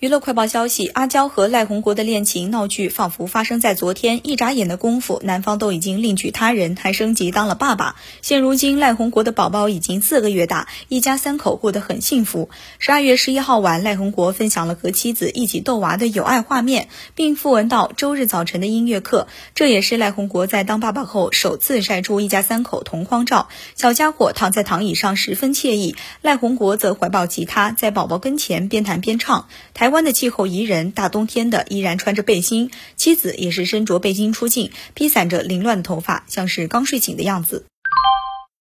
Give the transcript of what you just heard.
娱乐快报消息：阿娇和赖宏国的恋情闹剧仿佛发生在昨天，一眨眼的功夫，男方都已经另娶他人，还升级当了爸爸。现如今，赖宏国的宝宝已经四个月大，一家三口过得很幸福。十二月十一号晚，赖宏国分享了和妻子一起逗娃的有爱画面，并附文到周日早晨的音乐课。这也是赖宏国在当爸爸后首次晒出一家三口同框照，小家伙躺在躺椅上十分惬意，赖宏国则怀抱吉他，在宝宝跟前边弹边唱。台台湾的气候宜人，大冬天的依然穿着背心，妻子也是身着背心出镜，披散着凌乱的头发，像是刚睡醒的样子。